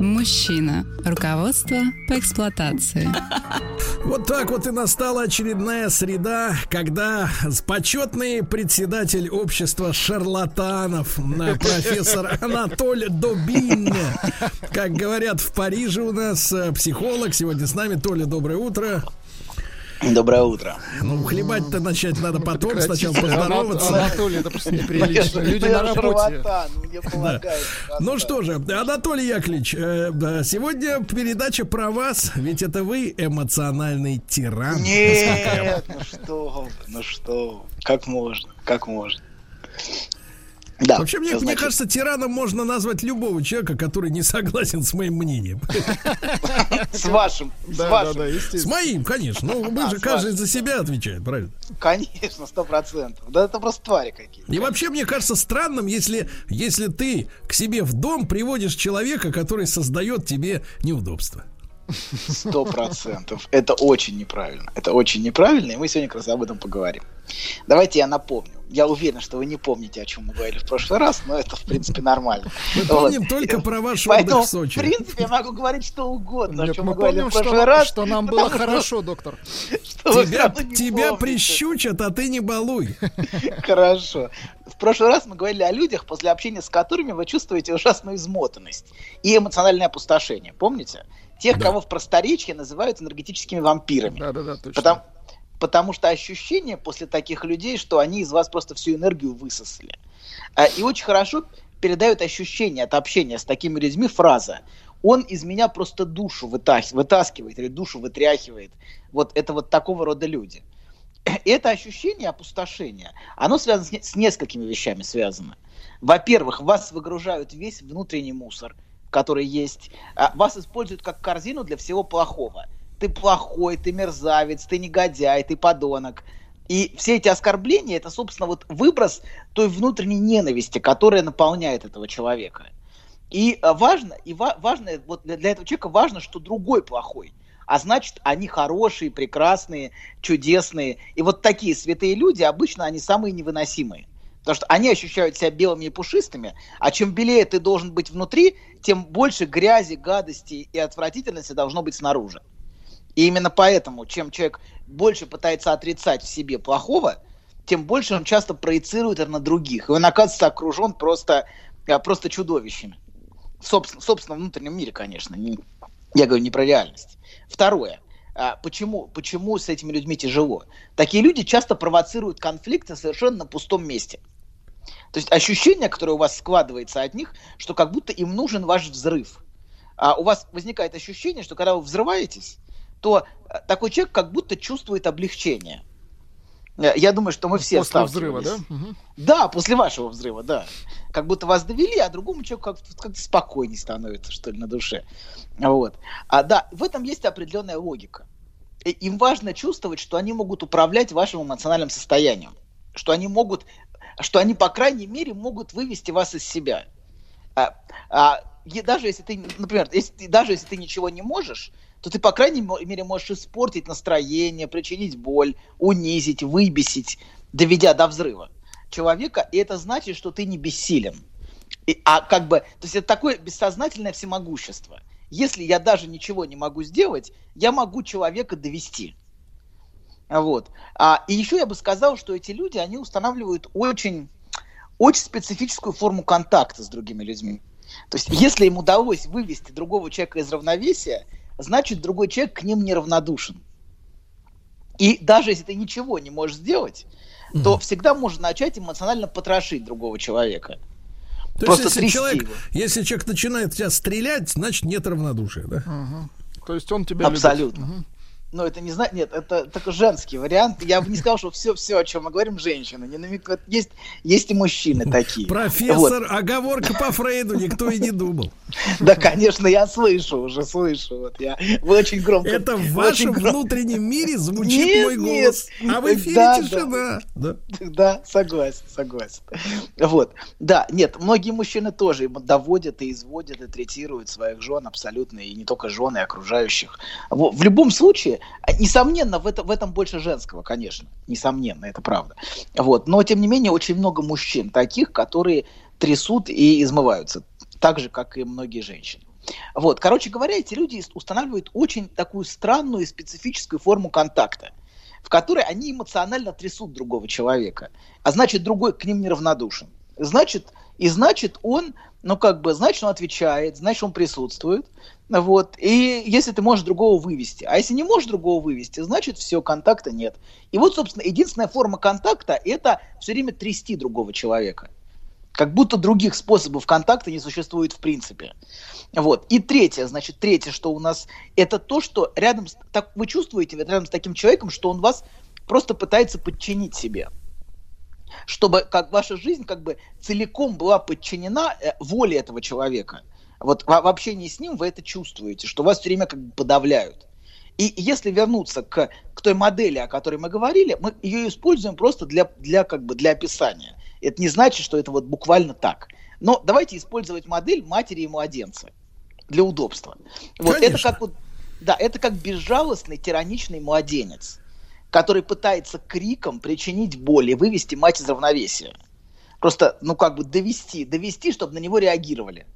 Мужчина. Руководство по эксплуатации. Вот так вот и настала очередная среда, когда почетный председатель общества шарлатанов, профессор Анатоль Добин, как говорят в Париже у нас, э, психолог, сегодня с нами. Толя, доброе утро. Доброе утро. Ну, хлебать-то начать надо потом, сначала поздороваться. Анатолий, это просто неприлично. Люди на работе. Полагается. Ну что же, Анатолий Яковлевич, э, сегодня передача про вас, ведь это вы эмоциональный тиран. Нет, ну что, ну что, как можно, как можно. Да, Вообще, мне, мне кажется, тираном можно назвать любого человека, который не согласен с моим мнением. с вашим, с вашим, С моим, конечно. Ну, мы А, же каждый за себя отвечает, правильно? конечно, сто процентов. Да это просто твари какие. И вообще, мне кажется странным, если, если ты к себе в дом приводишь человека, который создает тебе неудобства. Сто процентов. Это очень неправильно. Это очень неправильно, и мы сегодня как раз об этом поговорим. Давайте я напомню. Я уверен, что вы не помните, о чем мы говорили в прошлый раз, но это, в принципе, нормально. Мы Вот. помним только про ваш Поэтому, отдых в Сочи. в принципе, я могу говорить что угодно, о Нет, чем мы мы говорили помним, в прошлый что, раз. что нам было хорошо, доктор. Тебя, тебя прищучат, а ты не балуй. Хорошо. В прошлый раз мы говорили о людях, после общения с которыми вы чувствуете ужасную измотанность и эмоциональное опустошение. Помните? Тех, Да. кого в просторечии называют энергетическими вампирами. Да, да, да, точно. Потому, потому что ощущение после таких людей, что они из вас просто всю энергию высосали. А, И очень хорошо передают ощущение от общения с такими людьми фраза «он из меня просто душу вытаскивает или душу вытряхивает». Вот это вот такого рода люди. Это ощущение опустошения, оно связано с, с несколькими вещами связано. Во-первых, вас выгружают весь внутренний мусор, который есть. А, Вас используют как корзину для всего плохого. Ты плохой, ты мерзавец, ты негодяй, ты подонок. И все эти оскорбления это, собственно, вот выброс той внутренней ненависти, которая наполняет этого человека. И а, важно, и ва- важно, вот для, для этого человека важно, что другой плохой. А значит, они хорошие, прекрасные, чудесные. И вот такие святые люди обычно они самые невыносимые. Потому что они ощущают себя белыми и пушистыми, а чем белее ты должен быть внутри, тем больше грязи, гадости и отвратительности должно быть снаружи. И именно поэтому, чем человек больше пытается отрицать в себе плохого, тем больше он часто проецирует это на других. И он оказывается окружен просто, а, просто чудовищами. В собствен- собственном внутреннем мире, конечно. Не- я говорю не про реальность. Второе. А, Почему, почему с этими людьми тяжело? Такие люди часто провоцируют конфликты совершенно на пустом месте. То есть ощущение, которое у вас складывается от них, что как будто им нужен ваш взрыв. А у вас возникает ощущение, что когда вы взрываетесь, то э, такой человек как будто чувствует облегчение. Э, Я думаю, что мы все После взрыва, да? Да, после вашего взрыва, да. Как будто вас довели, а другому человеку как-то, как-то спокойней становится, что ли, на душе. Вот. А, да, в этом есть определенная логика. И им важно чувствовать, что они могут управлять вашим эмоциональным состоянием. Что они могут, что они, по крайней мере, могут вывести вас из себя. А, а, даже если ты, например, если ты, даже если ты ничего не можешь, то ты, по крайней мере, можешь испортить настроение, причинить боль, унизить, выбесить, доведя до взрыва человека, и это значит, что ты не бессилен. И- а как бы, то есть это такое бессознательное всемогущество. Если я даже ничего не могу сделать, я могу человека довести. Вот. А, и еще я бы сказал, что эти люди, они устанавливают очень, очень специфическую форму контакта с другими людьми. То есть, если им удалось вывести другого человека из равновесия, значит, другой человек к ним неравнодушен. И даже если ты ничего не можешь сделать, то всегда можно начать эмоционально потрошить другого человека. То Просто есть, если человек, его. если человек начинает тебя стрелять, значит нет равнодушия, да? Мгм. То есть он тебя любит. Абсолютно. Но это не знаю, нет, это только женский вариант. Я бы не сказал, что все, все, о чем мы говорим, женщины. Не намекают. Есть, есть и мужчины такие. Профессор, вот. оговорка по Фрейду, никто и не думал. Да, конечно, я слышу уже, слышу. Вот я, вы очень громко. Это в вашем внутреннем мире звучит мой голос. А в эфире тишина. Да. да, согласен, согласен. Вот, да, нет, многие мужчины тоже доводят и изводят и третируют своих жен абсолютно, и не только жены, и окружающих. В любом случае, несомненно, в, это, в этом больше женского, конечно. Несомненно, это правда. Вот. Но, тем не менее, очень много мужчин таких, которые трясут и измываются. Так же, как и многие женщины. Вот. Короче говоря, эти люди устанавливают очень такую странную и специфическую форму контакта, в которой они эмоционально трясут другого человека, а значит, другой к ним неравнодушен. Значит, и значит, он, ну как бы, значит, он отвечает, значит, он присутствует, вот. И если ты можешь другого вывести. А если не можешь другого вывести, значит все, контакта нет. И вот, собственно, единственная форма контакта – это все время трясти другого человека. Как будто других способов контакта не существует в принципе. Вот. И третье, значит, третье, что у нас, это то, что рядом, с, так, вы чувствуете рядом с таким человеком, что он вас просто пытается подчинить себе. Чтобы как ваша жизнь как бы целиком была подчинена э, воле этого человека – вот в, в общении с ним вы это чувствуете, что вас все время как бы подавляют. И если вернуться к, к той модели, о которой мы говорили, мы ее используем просто для, для, как бы для описания. Это не значит, что это вот буквально так. Но давайте использовать модель матери и младенца для удобства. Вот это как вот, да, это как безжалостный тираничный младенец, который пытается криком причинить боль и вывести мать из равновесия. Просто, ну как бы довести, довести, чтобы на него реагировали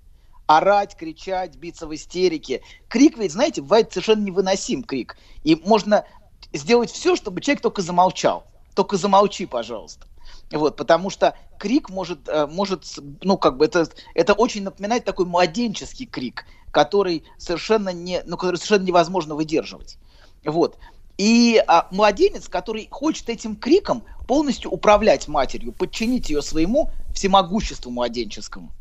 орать, кричать, биться в истерике. Крик ведь, знаете, бывает совершенно невыносим крик. И можно сделать все, чтобы человек только замолчал. Только замолчи, пожалуйста. Вот, потому что крик может, э, может, ну, как бы это, это очень напоминает такой младенческий крик, который совершенно, не, ну, который совершенно невозможно выдерживать. Вот. И а, младенец, который хочет этим криком полностью управлять матерью, подчинить ее своему всемогуществу младенческому.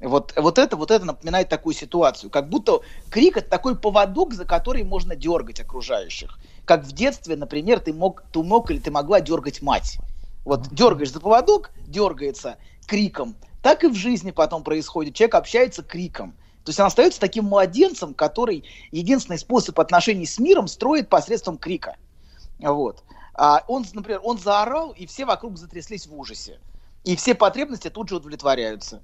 Вот, вот, это, вот это напоминает такую ситуацию. Как будто крик это такой поводок, за который можно дергать окружающих. Как в детстве, например, ты мог, ты мог или ты могла дергать мать. Вот дергаешь за поводок, дергается криком. Так и в жизни потом происходит. Человек общается криком. То есть он остается таким младенцем, который единственный способ отношений с миром строит посредством крика. Вот. А он, например, он заорал, и все вокруг затряслись в ужасе. И все потребности тут же удовлетворяются.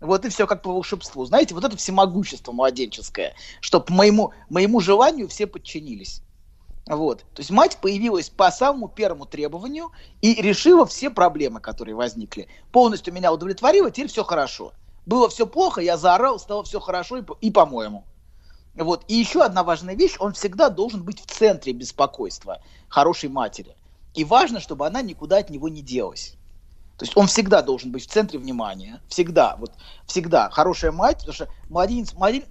Вот и все как по волшебству. Знаете, вот это всемогущество младенческое, что по моему, моему желанию все подчинились. Вот. То есть мать появилась по самому первому требованию и решила все проблемы, которые возникли. Полностью меня удовлетворила, теперь все хорошо. Было все плохо, я заорал, стало все хорошо и, и по-моему. Вот. И еще одна важная вещь, он всегда должен быть в центре беспокойства хорошей матери. И важно, чтобы она никуда от него не делась. То есть он всегда должен быть в центре внимания. Всегда. Вот всегда. Хорошая мать, потому что младенец, младенец,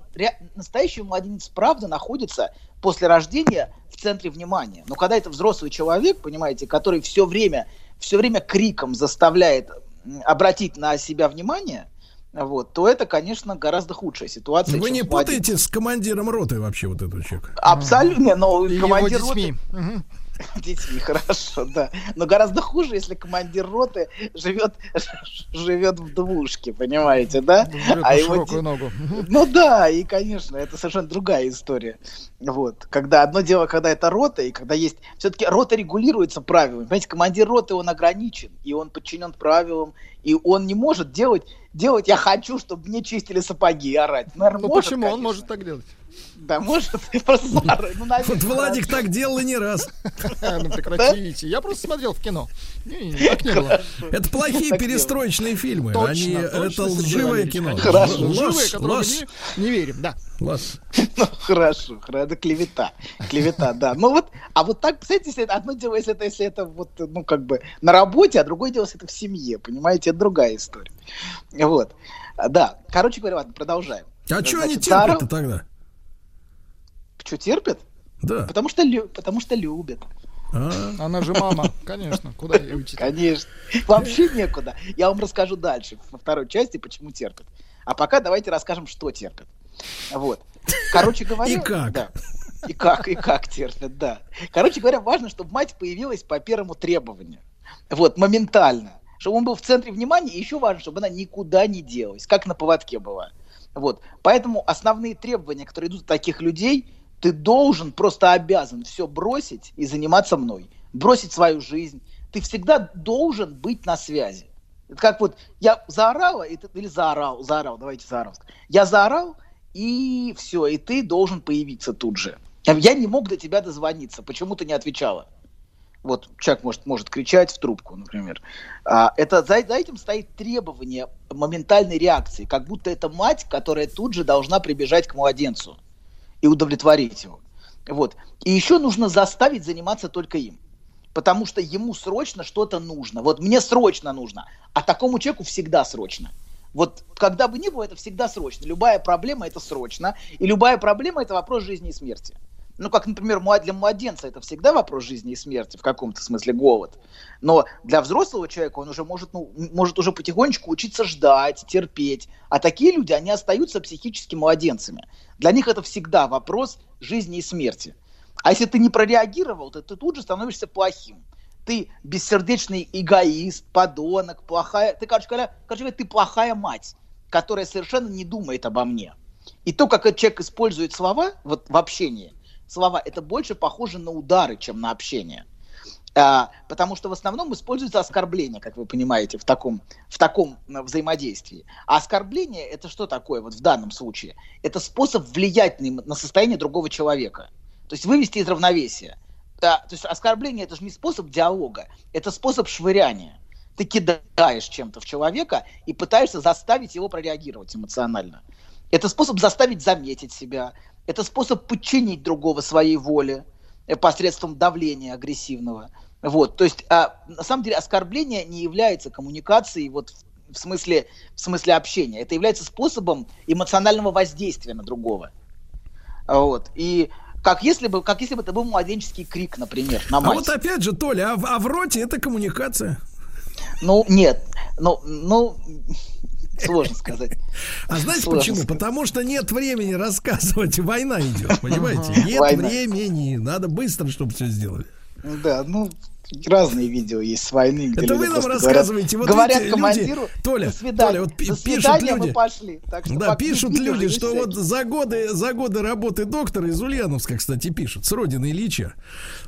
настоящий младенец правда находится после рождения в центре внимания. Но когда это взрослый человек, понимаете, который все время, все время криком заставляет обратить на себя внимание, вот, то это, конечно, гораздо худшая ситуация. Вы не путаете с командиром роты вообще вот этого человека? Абсолютно, но командир роты... детьми, хорошо, да. Но гораздо хуже, если командир роты живет, живет в двушке, понимаете, да? а его ногу. Ну да, и, конечно, это совершенно другая история. Вот. Когда одно дело, когда это рота, и когда есть... Все-таки рота регулируется правилами. Понимаете, командир роты, он ограничен, и он подчинен правилам, и он не может делать, делать я хочу, чтобы мне чистили сапоги и орать. Наверное, ну может, почему? Конечно. Он может так делать. Да, может, просто Ну, вот Владик так делал и не раз. Ну прекратите. Я просто смотрел в кино. Так не было. Это плохие перестроечные фильмы. Они это лживое кино. Хорошо. Лживое, которое мы не верим, да. Класс. Ну, хорошо, это клевета. Клевета, да. Ну вот, а вот так, представляете, если одно дело, если это, если это вот, ну, как бы на работе, а другое дело, если это в семье, понимаете, это другая история. Вот. Да. Короче говоря, ладно, продолжаем. А что они терпят-то тогда? Что, терпят? Да. Потому что, лю... потому что любят. А? Она же мама, конечно. Куда ей учить? Конечно. Вообще некуда. Я вам расскажу дальше, во второй части, почему терпят. А пока давайте расскажем, что терпят. Вот. Короче говоря... И как? Да. И как, и как терпят, да. Короче говоря, важно, чтобы мать появилась по первому требованию. Вот, моментально. Чтобы он был в центре внимания, и еще важно, чтобы она никуда не делась, как на поводке была. Вот. Поэтому основные требования, которые идут от таких людей, ты должен, просто обязан все бросить и заниматься мной. Бросить свою жизнь. Ты всегда должен быть на связи. Это как вот я заорала, и ты, или заорал, заорал, давайте заорал. Я заорал, и все, и ты должен появиться тут же. Я не мог до тебя дозвониться, почему ты не отвечала? Вот человек может, может кричать в трубку, например. А, это, за, за этим стоит требование моментальной реакции, как будто это мать, которая тут же должна прибежать к младенцу и удовлетворить его. Вот. И еще нужно заставить заниматься только им. Потому что ему срочно что-то нужно. Вот мне срочно нужно, а такому человеку всегда срочно. Вот когда бы ни было, это всегда срочно. Любая проблема это срочно. И любая проблема это вопрос жизни и смерти. Ну, как, например, для младенца это всегда вопрос жизни и смерти, в каком-то смысле голод. Но для взрослого человека он уже может, ну, может уже потихонечку учиться ждать, терпеть. А такие люди, они остаются психически младенцами. Для них это всегда вопрос жизни и смерти. А если ты не прореагировал, то ты тут же становишься плохим. Ты бессердечный эгоист, подонок, плохая... Ты, короче говоря, короче говоря, ты плохая мать, которая совершенно не думает обо мне. И то, как этот человек использует слова вот, в общении, слова, это больше похоже на удары, чем на общение. А, потому что в основном используется оскорбление, как вы понимаете, в таком, в таком э, взаимодействии. А оскорбление это что такое вот в данном случае? Это способ влиять на, на состояние другого человека. То есть вывести из равновесия. Да, то есть оскорбление это же не способ диалога, это способ швыряния. Ты кидаешь чем-то в человека и пытаешься заставить его прореагировать эмоционально. Это способ заставить заметить себя, это способ подчинить другого своей воле э, посредством давления агрессивного. Вот, то есть, а, на самом деле, оскорбление не является коммуникацией вот в, в смысле, в смысле общения. Это является способом эмоционального воздействия на другого. Вот. И как если бы, как если бы это был младенческий крик, например, на мать. А вот опять же, Толя, а, а в роте это коммуникация? Ну, нет. Ну, ну, Сложно сказать. А знаете Сложно почему? Сказать. Потому что нет времени рассказывать. Война идет, понимаете? Нет Война. времени. Надо быстро, чтобы все сделали. Да, ну, разные видео есть с войны, где Это вы нам рассказываете. Говорят, вот говорят эти командиру, люди, Толя, до свидания, Толя, вот до пишут люди, мы пошли. Так что да, пишут люди, что всякие. вот за годы, за годы работы доктора из Ульяновска, кстати, пишут, с родины Ильича.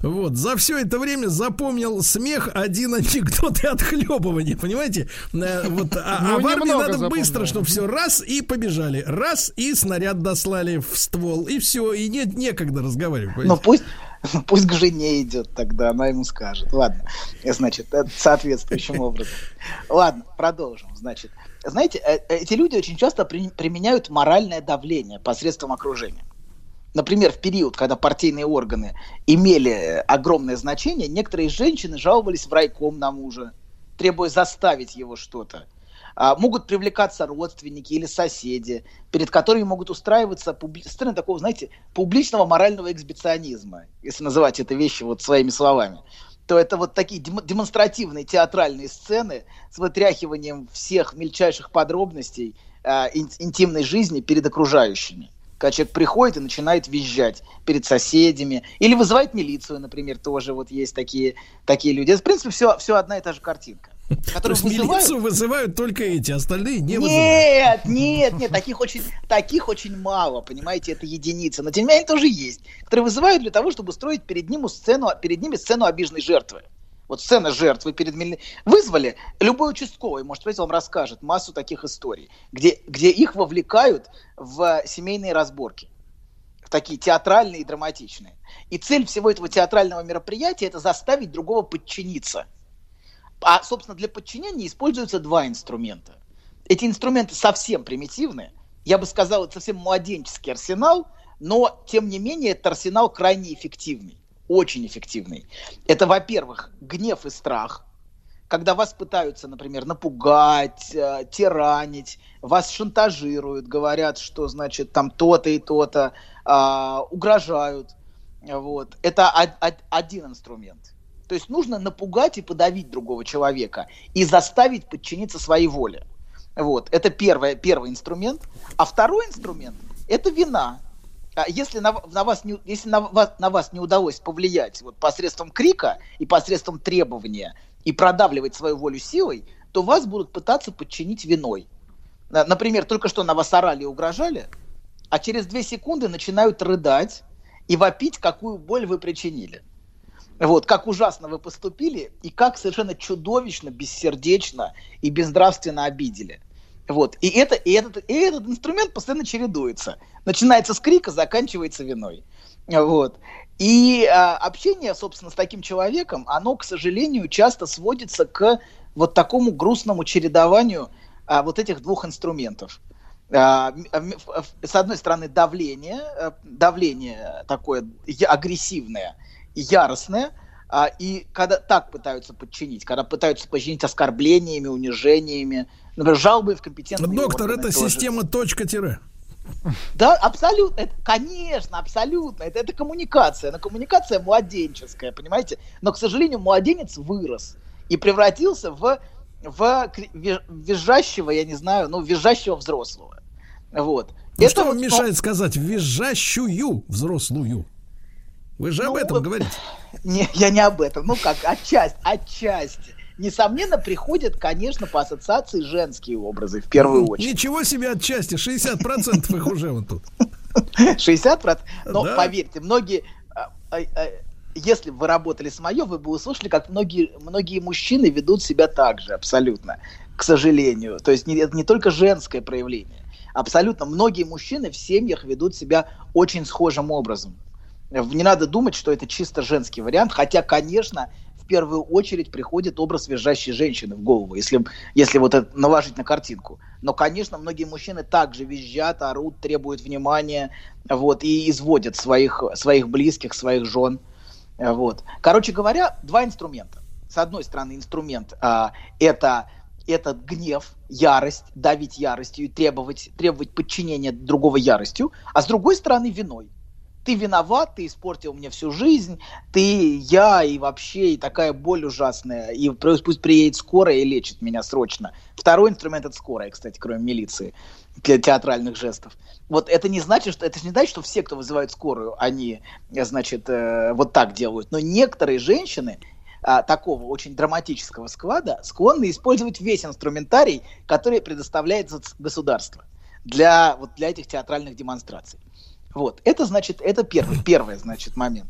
Вот, за все это время запомнил смех, один анекдот и отхлебывание, понимаете? Э, вот, а, а ну, в армии надо запомнил. быстро, чтобы все раз и побежали. Раз и снаряд дослали в ствол, и все, и нет некогда разговаривать. Ну пусть Пусть к жене идет тогда, она ему скажет. Ладно, значит, соответствующим образом. Ладно, продолжим. Значит, знаете, э, эти люди очень часто применяют моральное давление посредством окружения. Например, в период, когда партийные органы имели огромное значение, некоторые женщины жаловались в райком на мужа, требуя заставить его что-то. А, могут привлекаться родственники или соседи, перед которыми могут устраиваться публи... сцены такого, знаете, публичного морального эксбиционизма, если называть это вещи вот своими словами то это вот такие демонстративные театральные сцены с вытряхиванием всех мельчайших подробностей э, интимной жизни перед окружающими. Когда человек приходит и начинает визжать перед соседями, или вызывает милицию, например, тоже вот есть такие, такие люди. Это, в принципе, все, все одна и та же картинка. То есть вызывают... милицию вызывают только эти, остальные не вызывают. Нет, нет, нет, таких очень, таких очень мало, понимаете, это единицы. Но тем не менее тоже есть, которые вызывают для того, чтобы устроить перед, ним сцену, перед ними сцену обиженной жертвы. Вот сцена жертвы перед мили... Вызвали, любой участковый, может быть, вам расскажет массу таких историй, где, где их вовлекают в семейные разборки такие театральные и драматичные. И цель всего этого театрального мероприятия это заставить другого подчиниться – а, собственно, для подчинения используются два инструмента. Эти инструменты совсем примитивные. Я бы сказал, это совсем младенческий арсенал, но, тем не менее, этот арсенал крайне эффективный, очень эффективный. Это, во-первых, гнев и страх, когда вас пытаются, например, напугать, э, тиранить, вас шантажируют, говорят, что, значит, там то-то и то-то, э, угрожают. Вот. Это один инструмент. То есть нужно напугать и подавить другого человека и заставить подчиниться своей воле. Вот. Это первое, первый инструмент. А второй инструмент – это вина. а, если на, на вас не, если на вас, на вас не удалось повлиять вот посредством крика и посредством требования и продавливать свою волю силой, то вас будут пытаться подчинить виной. На- Например, только что на вас орали и угрожали, а через две секунды начинают рыдать и вопить, какую боль вы причинили. Вот, как ужасно вы поступили и как совершенно чудовищно, бессердечно и безнравственно обидели. Вот. И, это, и, этот, и этот инструмент постоянно чередуется. Начинается с крика, заканчивается виной. Вот. И а, общение, собственно, с таким человеком, оно, к сожалению, часто сводится к вот такому грустному чередованию а, вот этих двух инструментов. А, ф- с одной стороны, давление, э, давление такое агрессивное, яростное, а, и когда так пытаются подчинить, когда пытаются подчинить оскорблениями, унижениями, например, жалобы в компетентные Доктор, органы это тоже. система точка-тире. Да, абсолютно. Это, конечно, абсолютно. Это, это коммуникация. Но коммуникация младенческая, понимаете? Но, к сожалению, младенец вырос и превратился в, в визжащего, я не знаю, ну, визжащего взрослого. Вот. Ну, Это что вам вот, ну, мешает сказать визжащую взрослую? Вы же об Ну, этом вот- говорите. Не, я не об этом. Ну как, отчасти, отчасти. Несомненно, приходят, конечно, по ассоциации женские образы в первую очередь. Ничего себе отчасти, 60% их уже вот тут. 60%. Но Да. поверьте, многие... а, а, а, Если бы вы работали с Майо, вы бы услышали, как многие, многие мужчины ведут себя так же, абсолютно, к сожалению. То есть не, это не только женское проявление. Абсолютно многие мужчины в семьях ведут себя очень схожим образом. Не надо думать, что это чисто женский вариант, хотя, конечно, в первую очередь приходит образ визжащей женщины в голову, если, если вот это наложить на картинку. Но, конечно, многие мужчины также визжат, орут, требуют внимания, вот, и изводят своих, своих близких, своих жен. Вот. Короче говоря, два инструмента. С одной стороны, инструмент а, это этот гнев, ярость, давить яростью и требовать, требовать подчинения другого яростью, а с другой стороны виной. Ты виноват, ты испортил мне всю жизнь, ты, я и вообще, и такая боль ужасная, и пусть приедет скорая и лечит меня срочно. Второй инструмент это скорая, кстати, кроме милиции, для театральных жестов. Вот это не значит, что это не значит, что все, кто вызывает скорую, они, значит, э, вот так делают. Но некоторые женщины а, такого очень драматического склада склонны использовать весь инструментарий, который предоставляет государство для, вот, для этих театральных демонстраций. Вот, это значит, это первый, первый, значит, момент.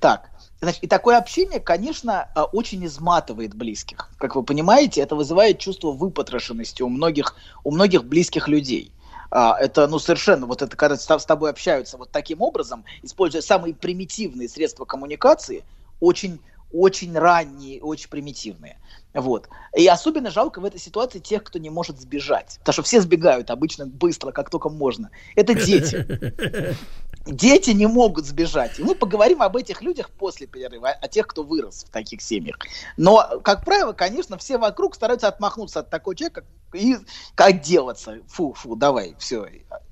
Так, значит, и такое общение, конечно, а, очень изматывает близких. Как вы понимаете, это вызывает чувство выпотрошенности у многих, у многих близких людей. А, это, ну, совершенно, вот это, когда с тобой общаются вот таким образом, используя самые примитивные средства коммуникации, очень очень ранние, очень примитивные. Вот. И особенно жалко в этой ситуации тех, кто не может сбежать. Потому что все сбегают обычно быстро, как только можно. Это дети. Дети не могут сбежать. И мы поговорим об этих людях после перерыва, о тех, кто вырос в таких семьях. Но, как правило, конечно, все вокруг стараются отмахнуться от такого человека и отделаться. Фу, фу, давай, все,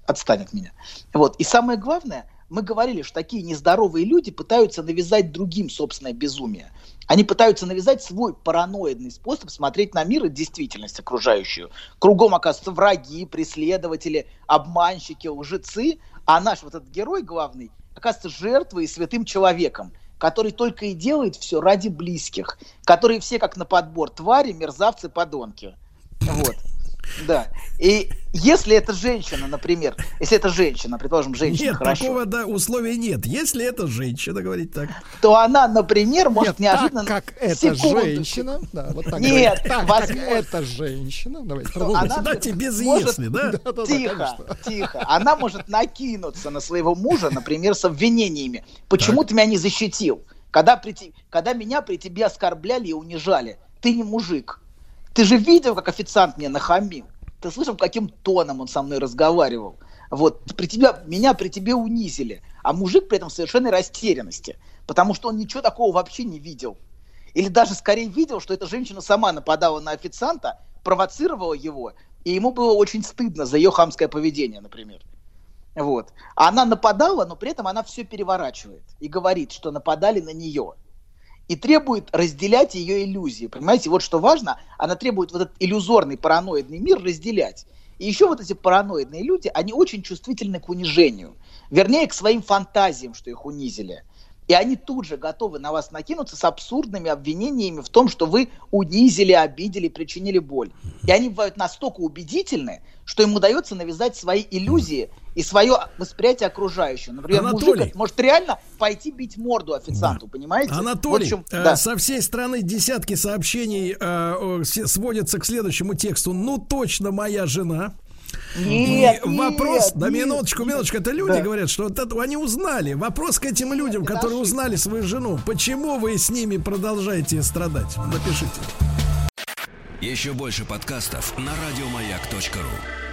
отстань от меня. Вот. И самое главное, мы говорили, что такие нездоровые люди пытаются навязать другим собственное безумие. Они пытаются навязать свой параноидный способ смотреть на мир и действительность окружающую. Кругом, оказывается, враги, преследователи, обманщики, лжецы, а наш вот этот герой главный оказывается жертвой и святым человеком, который только и делает все ради близких, которые все как на подбор твари, мерзавцы, подонки. Вот. Да. И если это женщина, например, если это женщина, предположим, женщина, Нет, хорошо, такого да, условия нет. Если это женщина, говорить так. то она, например, может Нет, неожиданно... так как это женщина, да, вот так Нет, так возможно. как это женщина, давайте продолжим. она Дайте без может- если, да? Да-да-да, Тихо, конечно. тихо. Она может накинуться на своего мужа, например, с обвинениями. Почему ты меня не защитил? Когда, при когда меня при тебе оскорбляли и унижали, ты не мужик. Ты же видел, как официант мне нахамил. Ты слышал, каким тоном он со мной разговаривал. Вот, при тебя, меня при тебе унизили. А мужик при этом в совершенной растерянности. Потому что он ничего такого вообще не видел. Или даже скорее видел, что эта женщина сама нападала на официанта, провоцировала его, и ему было очень стыдно за ее хамское поведение, например. Вот. Она нападала, но при этом она все переворачивает и говорит, что нападали на нее. И требует разделять ее иллюзии. Понимаете, вот что важно, она требует вот этот иллюзорный параноидный мир разделять. И еще вот эти параноидные люди, они очень чувствительны к унижению. Вернее, к своим фантазиям, что их унизили. И они тут же готовы на вас накинуться с абсурдными обвинениями в том, что вы унизили, обидели, причинили боль. И они бывают настолько убедительны, что им удается навязать свои иллюзии и свое восприятие окружающего. Например, Анатолий. мужик может реально пойти бить морду официанту, понимаете? Анатолий, В общем, э, да. со всей страны десятки сообщений э, э, сводятся к следующему тексту. Ну, точно моя жена. Нет, И вопрос, нет, да минуточку, минуточку, это люди Да. говорят, что вот это они узнали. Вопрос к этим людям, это которые ошибка. узнали свою жену. Почему вы с ними продолжаете страдать? Напишите. Еще больше подкастов на радиомаяк.ру.